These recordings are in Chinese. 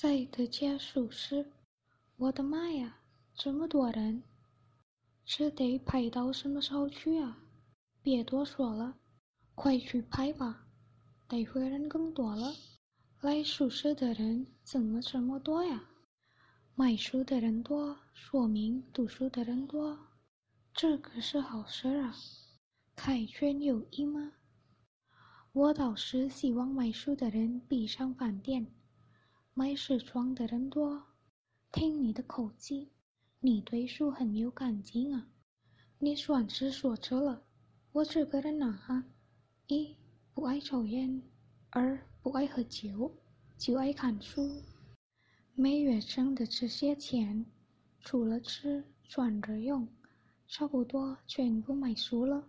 在德街数十，我的妈呀，这么多人，这得排到什么时候去啊？别多说了，快去拍吧，待会人更多了。来宿舍的人怎么这么多呀？买书的人多，说明读书的人多，这可是好事啊！开卷有益吗？我倒是希望买书的人比上饭店。买时装的人多，听你的口气，你对书很有感情啊！你算是说错了。我这个人啊，一不爱抽烟，二不爱喝酒，就爱看书。每月挣的这些钱，除了吃，转着用，差不多全部买书了，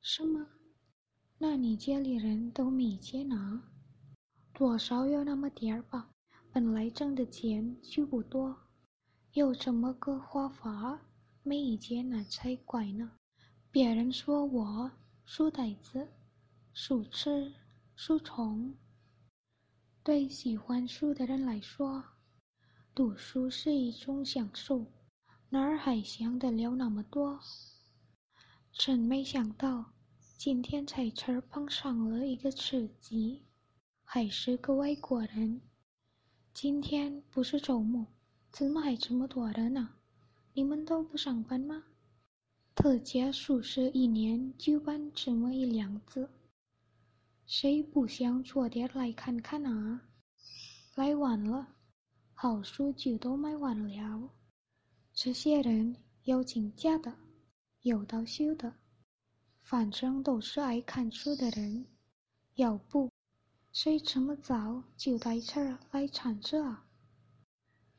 是吗？那你家里人都没钱拿，多少有那么点儿吧。本来挣的钱就不多，有这么个花法，没以前那才怪呢。别人说我书呆子、书痴、书虫，对喜欢书的人来说，读书是一种享受，哪儿还想得了那么多？真没想到，今天在这儿碰上了一个吃鸡，还是个外国人。今天不是周末，怎么还这么多人呢？你们都不上班吗？特价宿舍一年就办这么一两次，谁不想早点来看看啊？来晚了，好书就都卖完了。这些人有请假的，有到休的，反正都是爱看书的人。要不？谁这么早就在这儿来抢着啊？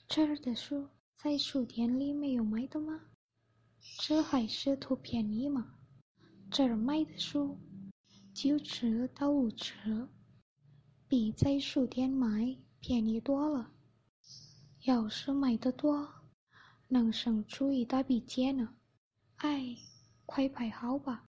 这儿的书在书店里没有卖的吗？这还是图便宜吗？这儿卖的书九折到五折，比在书店买便宜多了。要是买的多，能省出一大笔钱呢。哎，快排好吧！